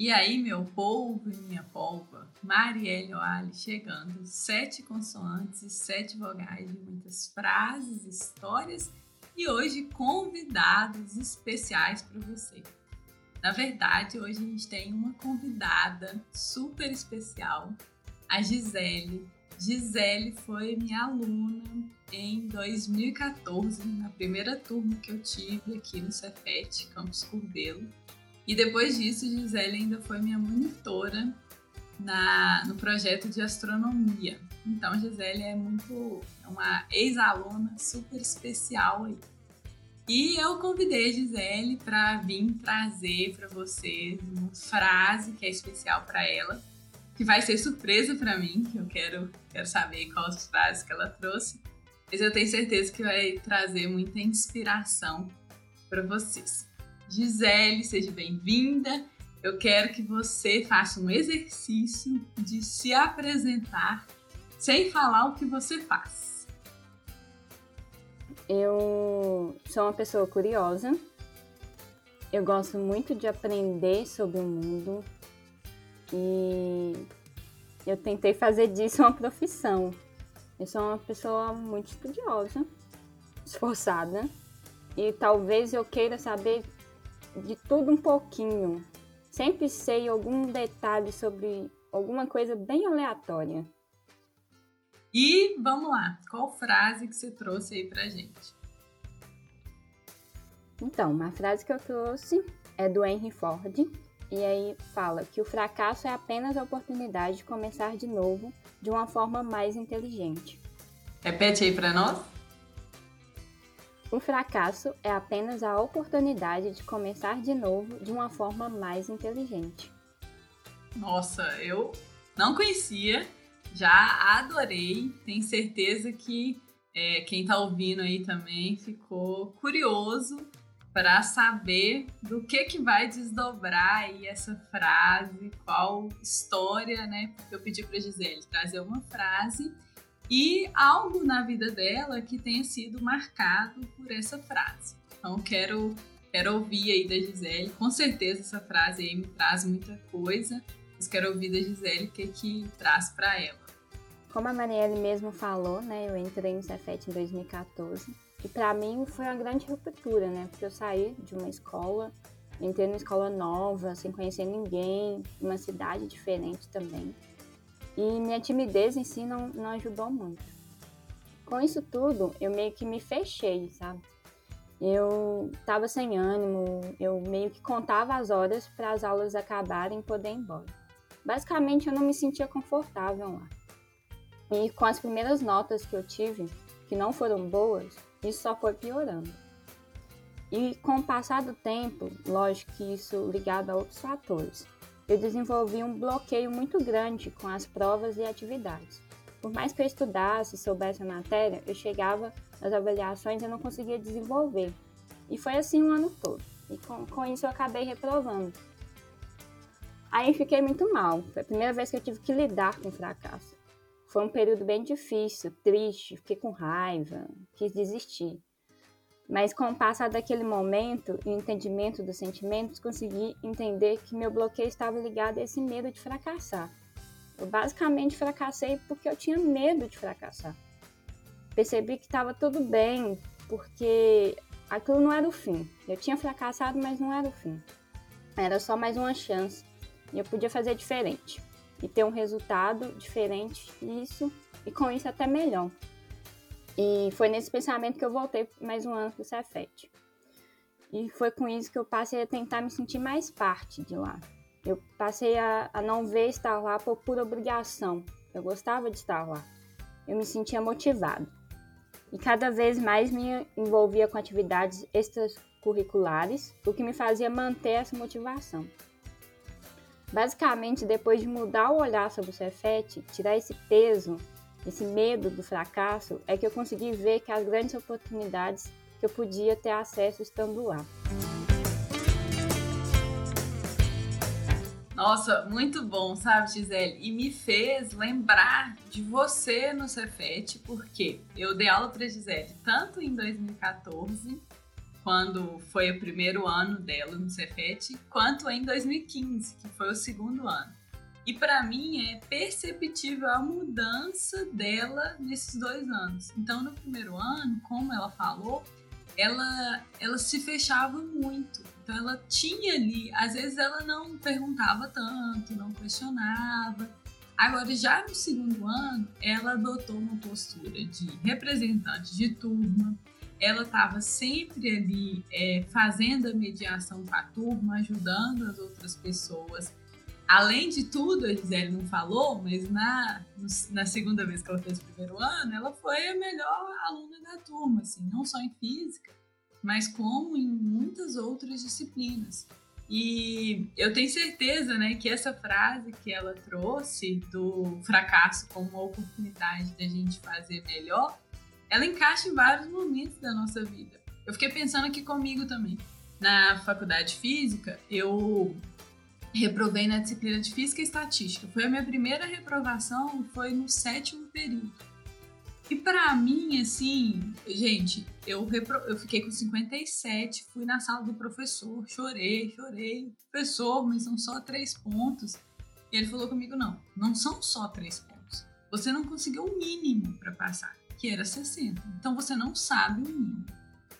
E aí, meu povo e minha polva, Marielle Oali chegando, sete consoantes e sete vogais de muitas frases, histórias e hoje convidados especiais para você. Na verdade, hoje a gente tem uma convidada super especial, a Gisele. Gisele foi minha aluna em 2014, na primeira turma que eu tive aqui no Cefet, Campus Curbelo. E depois disso, Gisele ainda foi minha monitora na, no projeto de astronomia. Então, Gisele é muito é uma ex-aluna super especial aí. E eu convidei a Gisele para vir trazer para vocês uma frase que é especial para ela, que vai ser surpresa para mim, que eu quero, quero saber quais as frases que ela trouxe. Mas eu tenho certeza que vai trazer muita inspiração para vocês. Gisele, seja bem-vinda. Eu quero que você faça um exercício de se apresentar sem falar o que você faz. Eu sou uma pessoa curiosa. Eu gosto muito de aprender sobre o mundo e eu tentei fazer disso uma profissão. Eu sou uma pessoa muito estudiosa, esforçada e talvez eu queira saber de tudo um pouquinho. Sempre sei algum detalhe sobre alguma coisa bem aleatória. E vamos lá, qual frase que você trouxe aí pra gente? Então, uma frase que eu trouxe é do Henry Ford, e aí fala que o fracasso é apenas a oportunidade de começar de novo de uma forma mais inteligente. Repete aí para nós. O fracasso é apenas a oportunidade de começar de novo de uma forma mais inteligente. Nossa, eu não conhecia, já adorei, tenho certeza que é, quem está ouvindo aí também ficou curioso para saber do que que vai desdobrar aí essa frase, qual história, né? Porque eu pedi para Gisele trazer uma frase e algo na vida dela que tenha sido marcado por essa frase. Então quero quero ouvir aí da Gisele. Com certeza essa frase aí me traz muita coisa, mas quero ouvir da Gisele o que que traz para ela. Como a Marielle mesmo falou, né, eu entrei no Cefet em 2014 e para mim foi uma grande ruptura, né, porque eu saí de uma escola, entrei numa escola nova, sem conhecer ninguém, uma cidade diferente também. E minha timidez em si não, não ajudou muito. Com isso tudo, eu meio que me fechei, sabe? Eu tava sem ânimo, eu meio que contava as horas para as aulas acabarem e poder ir embora. Basicamente, eu não me sentia confortável lá. E com as primeiras notas que eu tive, que não foram boas, isso só foi piorando. E com o passar do tempo, lógico que isso ligado a outros fatores, eu desenvolvi um bloqueio muito grande com as provas e atividades. Por mais que eu estudasse e soubesse a matéria, eu chegava nas avaliações e não conseguia desenvolver. E foi assim o ano todo. E com, com isso eu acabei reprovando. Aí fiquei muito mal. Foi a primeira vez que eu tive que lidar com fracasso. Foi um período bem difícil, triste, fiquei com raiva, quis desistir. Mas com o passar daquele momento e o entendimento dos sentimentos, consegui entender que meu bloqueio estava ligado a esse medo de fracassar. Eu basicamente fracassei porque eu tinha medo de fracassar. Percebi que estava tudo bem, porque aquilo não era o fim. Eu tinha fracassado, mas não era o fim. Era só mais uma chance e eu podia fazer diferente e ter um resultado diferente, isso e com isso até melhor. E foi nesse pensamento que eu voltei mais um ano para o Cefet. E foi com isso que eu passei a tentar me sentir mais parte de lá. Eu passei a, a não ver estar lá por pura obrigação. Eu gostava de estar lá. Eu me sentia motivado. E cada vez mais me envolvia com atividades extracurriculares, o que me fazia manter essa motivação. Basicamente, depois de mudar o olhar sobre o Cefet, tirar esse peso esse medo do fracasso, é que eu consegui ver que as grandes oportunidades que eu podia ter acesso estando lá. Nossa, muito bom, sabe, Gisele? E me fez lembrar de você no Cefet, porque eu dei aula para Gisele tanto em 2014 quando foi o primeiro ano dela no Cefet, quanto em 2015, que foi o segundo ano. E para mim é perceptível a mudança dela nesses dois anos. Então, no primeiro ano, como ela falou, ela, ela se fechava muito. Então, ela tinha ali, às vezes ela não perguntava tanto, não questionava. Agora, já no segundo ano, ela adotou uma postura de representante de turma. Ela estava sempre ali é, fazendo a mediação com a turma, ajudando as outras pessoas Além de tudo, a Gisele não falou, mas na, na segunda vez que ela fez o primeiro ano, ela foi a melhor aluna da turma, assim, não só em física, mas como em muitas outras disciplinas. E eu tenho certeza, né, que essa frase que ela trouxe do fracasso como oportunidade da gente fazer melhor, ela encaixa em vários momentos da nossa vida. Eu fiquei pensando aqui comigo também. Na faculdade de física, eu reprovei na disciplina de Física e Estatística. Foi a minha primeira reprovação, foi no sétimo período. E para mim, assim, gente, eu, repro... eu fiquei com 57, fui na sala do professor, chorei, chorei. Professor, mas são só três pontos. E ele falou comigo: não, não são só três pontos. Você não conseguiu o mínimo para passar, que era 60. Então você não sabe o mínimo.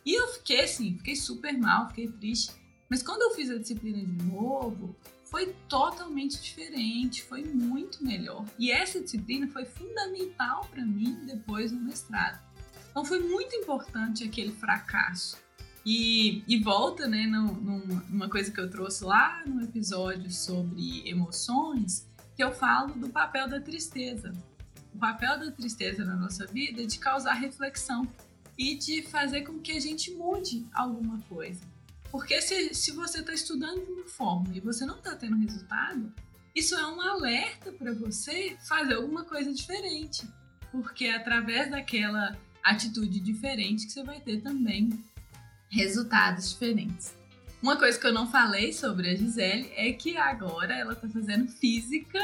E eu fiquei assim, fiquei super mal, fiquei triste. Mas quando eu fiz a disciplina de novo, foi totalmente diferente, foi muito melhor. E essa disciplina foi fundamental para mim depois no mestrado. Então foi muito importante aquele fracasso. E, e volta, né, numa, numa coisa que eu trouxe lá no episódio sobre emoções, que eu falo do papel da tristeza. O papel da tristeza na nossa vida é de causar reflexão e de fazer com que a gente mude alguma coisa. Porque se, se você está estudando de uma forma e você não está tendo resultado, isso é um alerta para você fazer alguma coisa diferente. Porque é através daquela atitude diferente que você vai ter também resultados diferentes. Uma coisa que eu não falei sobre a Gisele é que agora ela está fazendo física,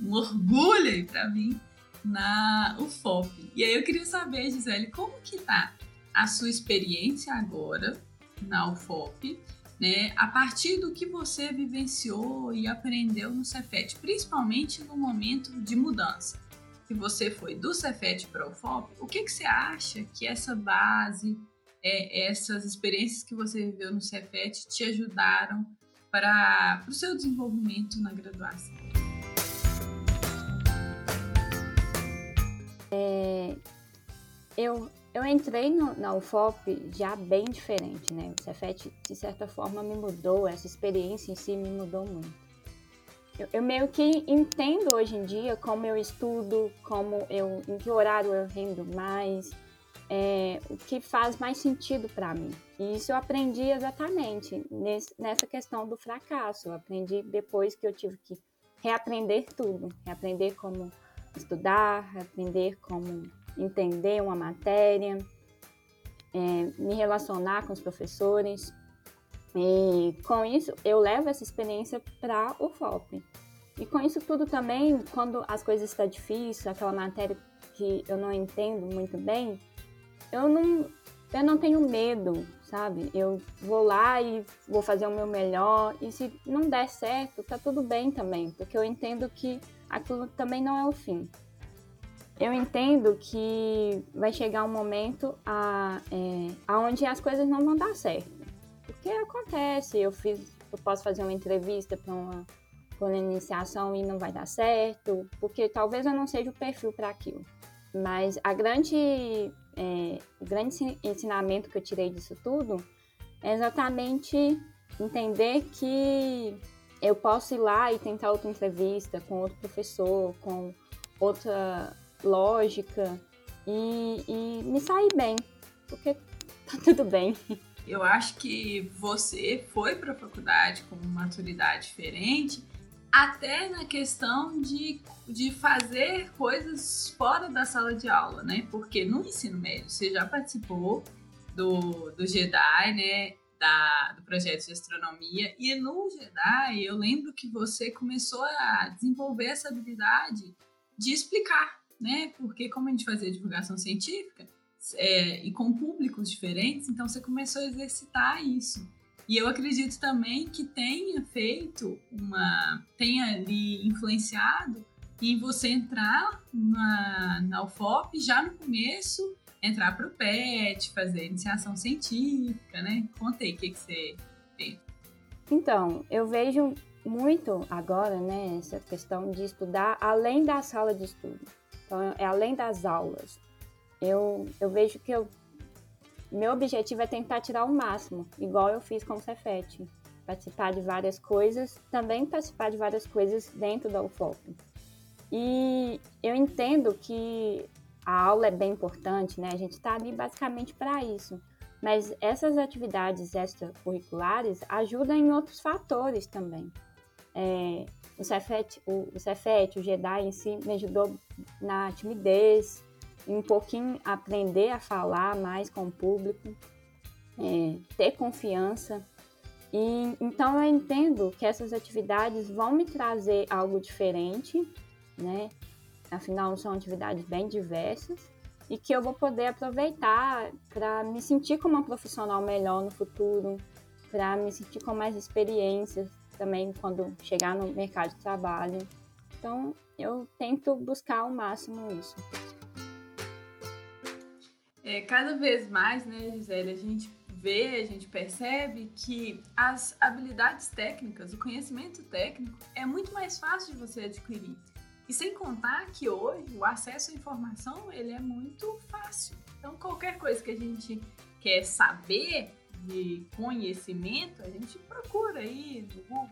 um orgulho aí para mim, na UFOP. E aí eu queria saber, Gisele, como que tá a sua experiência agora na UFOP, né, a partir do que você vivenciou e aprendeu no Cefet, principalmente no momento de mudança, que você foi do Cefet para o UFOP, o que, que você acha que essa base, é, essas experiências que você viveu no Cefet te ajudaram para, para o seu desenvolvimento na graduação? É, eu eu entrei no, na UFOP já bem diferente, né? O Cefet, de certa forma, me mudou, essa experiência em si me mudou muito. Eu, eu, meio que entendo hoje em dia como eu estudo, como eu, em que horário eu rendo mais, é, o que faz mais sentido para mim. E isso eu aprendi exatamente nesse, nessa questão do fracasso. Eu aprendi depois que eu tive que reaprender tudo, reaprender como estudar, reaprender como entender uma matéria, é, me relacionar com os professores. E com isso, eu levo essa experiência para o FOP. E com isso tudo também, quando as coisas estão difíceis, aquela matéria que eu não entendo muito bem, eu não, eu não tenho medo, sabe? Eu vou lá e vou fazer o meu melhor. E se não der certo, tá tudo bem também, porque eu entendo que aquilo também não é o fim eu entendo que vai chegar um momento a, é, aonde as coisas não vão dar certo. Porque acontece, eu fiz, eu posso fazer uma entrevista para uma, uma iniciação e não vai dar certo, porque talvez eu não seja o perfil para aquilo. Mas a grande, é, o grande ensinamento que eu tirei disso tudo é exatamente entender que eu posso ir lá e tentar outra entrevista com outro professor, com outra lógica e, e me sair bem, porque tá tudo bem. Eu acho que você foi para a faculdade com uma maturidade diferente, até na questão de, de fazer coisas fora da sala de aula, né? Porque no ensino médio você já participou do, do JEDI, né? Da, do projeto de astronomia. E no JEDI, eu lembro que você começou a desenvolver essa habilidade de explicar né? Porque como a gente fazia divulgação científica, é, e com públicos diferentes, então você começou a exercitar isso. E eu acredito também que tenha feito uma. tenha ali influenciado em você entrar na, na UFOP já no começo, entrar para o PET, fazer iniciação científica, né? Contei o que, que você fez. Então, eu vejo muito agora, né, essa questão de estudar além da sala de estudo. Então, é além das aulas. Eu, eu vejo que eu meu objetivo é tentar tirar o máximo, igual eu fiz com o Cefet. Participar de várias coisas, também participar de várias coisas dentro da UFOP. E eu entendo que a aula é bem importante, né? A gente está ali basicamente para isso. Mas essas atividades extracurriculares ajudam em outros fatores também. É, o Cefet, o, o o Jedi em si, me ajudou na timidez, um pouquinho aprender a falar mais com o público, é, ter confiança. E então eu entendo que essas atividades vão me trazer algo diferente, né? Afinal, são atividades bem diversas e que eu vou poder aproveitar para me sentir como uma profissional melhor no futuro, para me sentir com mais experiências também quando chegar no mercado de trabalho. Então, eu tento buscar ao máximo isso. É, cada vez mais, né, Gisele, a gente vê, a gente percebe que as habilidades técnicas, o conhecimento técnico é muito mais fácil de você adquirir. E sem contar que hoje o acesso à informação ele é muito fácil. Então qualquer coisa que a gente quer saber de conhecimento, a gente procura aí no Google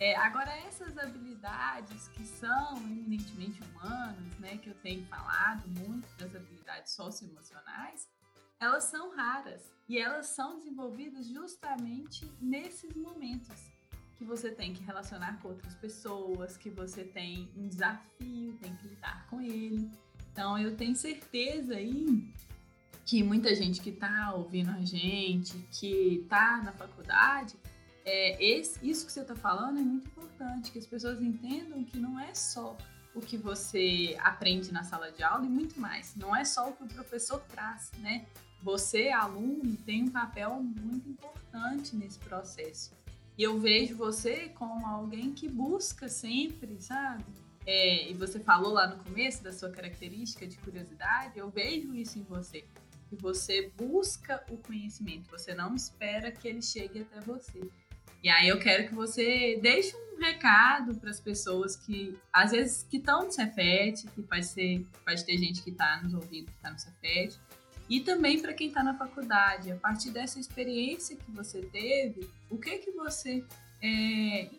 é, agora, essas habilidades que são eminentemente humanas, né, que eu tenho falado muito das habilidades socioemocionais, elas são raras e elas são desenvolvidas justamente nesses momentos que você tem que relacionar com outras pessoas, que você tem um desafio, tem que lidar com ele. Então, eu tenho certeza aí que muita gente que está ouvindo a gente, que está na faculdade, é, esse, isso que você está falando é muito importante, que as pessoas entendam que não é só o que você aprende na sala de aula e muito mais. Não é só o que o professor traz, né? Você, aluno, tem um papel muito importante nesse processo. E eu vejo você como alguém que busca sempre, sabe? É, e você falou lá no começo da sua característica de curiosidade, eu vejo isso em você. Que você busca o conhecimento, você não espera que ele chegue até você. E aí eu quero que você deixe um recado para as pessoas que, às vezes, que estão no Cefet, que pode, ser, pode ter gente que está nos ouvindo que está no Cefet, e também para quem está na faculdade. A partir dessa experiência que você teve, o que que você é,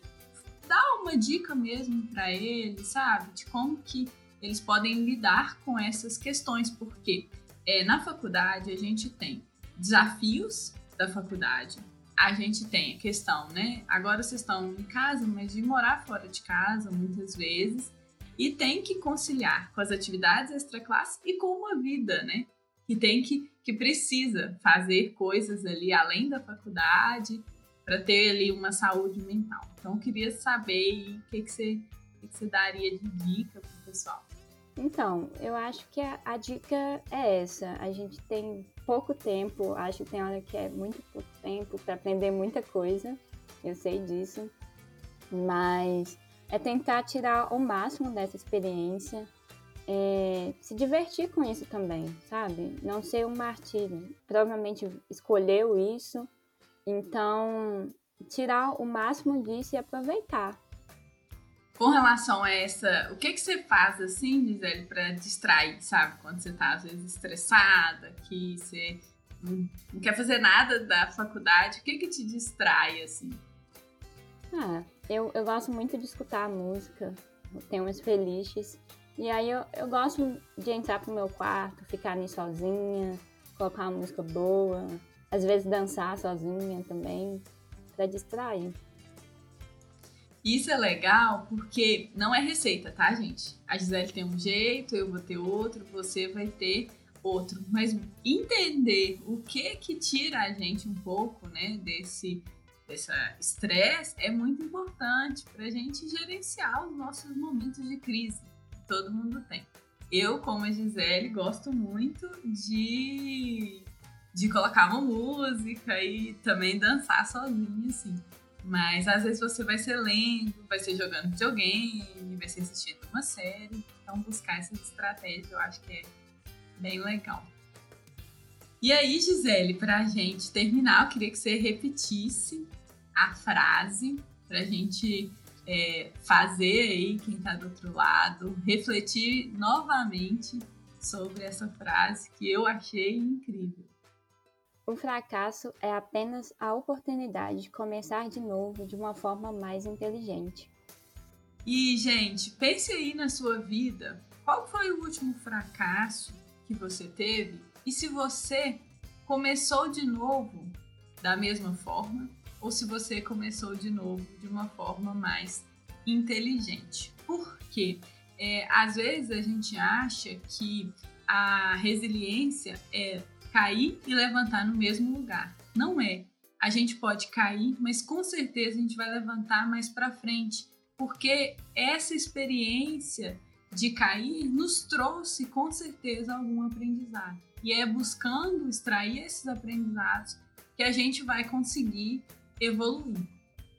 dá uma dica mesmo para eles, sabe? De como que eles podem lidar com essas questões, porque é, na faculdade a gente tem desafios da faculdade, a gente tem a questão, né? Agora vocês estão em casa, mas de morar fora de casa muitas vezes e tem que conciliar com as atividades extra-classe e com uma vida, né? Que tem que, que precisa fazer coisas ali além da faculdade para ter ali uma saúde mental. Então, eu queria saber o que, que, você, que, que você daria de dica para o pessoal. Então, eu acho que a, a, dica é essa. A gente tem pouco tempo, acho que tem hora que é muito pouco tempo para aprender muita coisa, eu sei disso, mas é tentar tirar o máximo dessa experiência, é, se divertir com isso também, sabe? Não ser um martírio. Provavelmente escolheu isso, então tirar o máximo disso e aproveitar com relação a essa, o que que você faz assim, Gisele, para distrair, sabe? Quando você tá às vezes estressada, que você não, quer fazer nada da faculdade, o que que te distrai assim? Ah, eu, eu gosto muito de escutar música, tem umas felizes. E aí eu, eu gosto de entrar pro meu quarto, ficar ali sozinha, colocar uma música boa, às vezes dançar sozinha também, para distrair. Isso é legal porque não é receita, tá, gente? A Gisele tem um jeito, eu vou ter outro, você vai ter outro. Mas entender o que que tira a gente um pouco, né, desse desse estresse é muito importante para a gente gerenciar os nossos momentos de crise. Todo mundo tem. Eu, como a Gisele, gosto muito de, de colocar uma música e também dançar sozinha, assim. Mas às vezes você vai ser lendo, vai ser jogando videogame, vai ser assistindo uma série. Então buscar essas estratégias eu acho que é bem legal. E aí, Gisele, para a gente terminar, eu queria que você repetisse a frase para a gente é, fazer aí, quem está do outro lado, refletir novamente sobre essa frase que eu achei incrível. O fracasso é apenas a oportunidade de começar de novo de uma forma mais inteligente. E, gente, pense aí na sua vida. Qual foi o último fracasso que você teve? E se você começou de novo da mesma forma ou se você começou de novo de uma forma mais inteligente. Porque é, às vezes a gente acha que a resiliência é cair e levantar no mesmo lugar. Não é. A gente pode cair, mas com certeza a gente vai levantar mais para frente, porque essa experiência de cair nos trouxe com certeza algum aprendizado. E é buscando extrair esses aprendizados que a gente vai conseguir evoluir.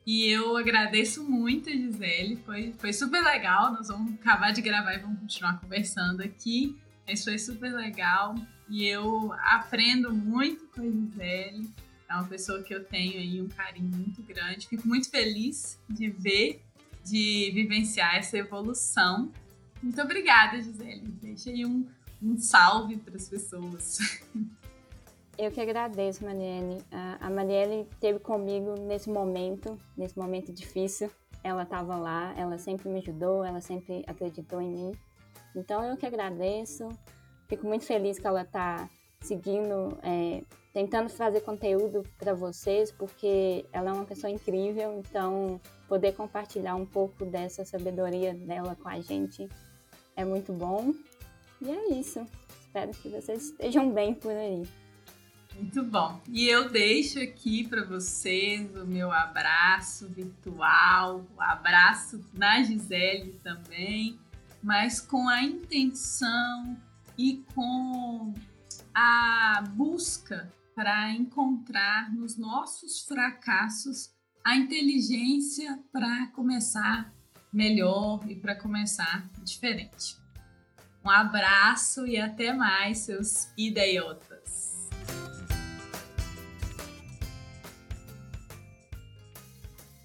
E eu agradeço muito a Gisele, foi, foi super legal. Nós vamos acabar de gravar e vamos continuar conversando aqui. Mas foi super legal e eu aprendo muito com a Gisele. É uma pessoa que eu tenho aí um carinho muito grande. Fico muito feliz de ver, de vivenciar essa evolução. Muito obrigada, Gisele. Deixa aí um, um salve para as pessoas. Eu que agradeço, Marielle. A Marielle esteve comigo nesse momento, nesse momento difícil. Ela estava lá, ela sempre me ajudou, ela sempre acreditou em mim. Então eu que agradeço. Fico muito feliz que ela está seguindo, é, tentando fazer conteúdo para vocês, porque ela é uma pessoa incrível. Então poder compartilhar um pouco dessa sabedoria dela com a gente é muito bom. E é isso. Espero que vocês estejam bem por aí. Muito bom. E eu deixo aqui para vocês o meu abraço virtual, o abraço na Gisele também, mas com a intenção e com a busca para encontrar nos nossos fracassos a inteligência para começar melhor e para começar diferente. Um abraço e até mais, seus idiotas!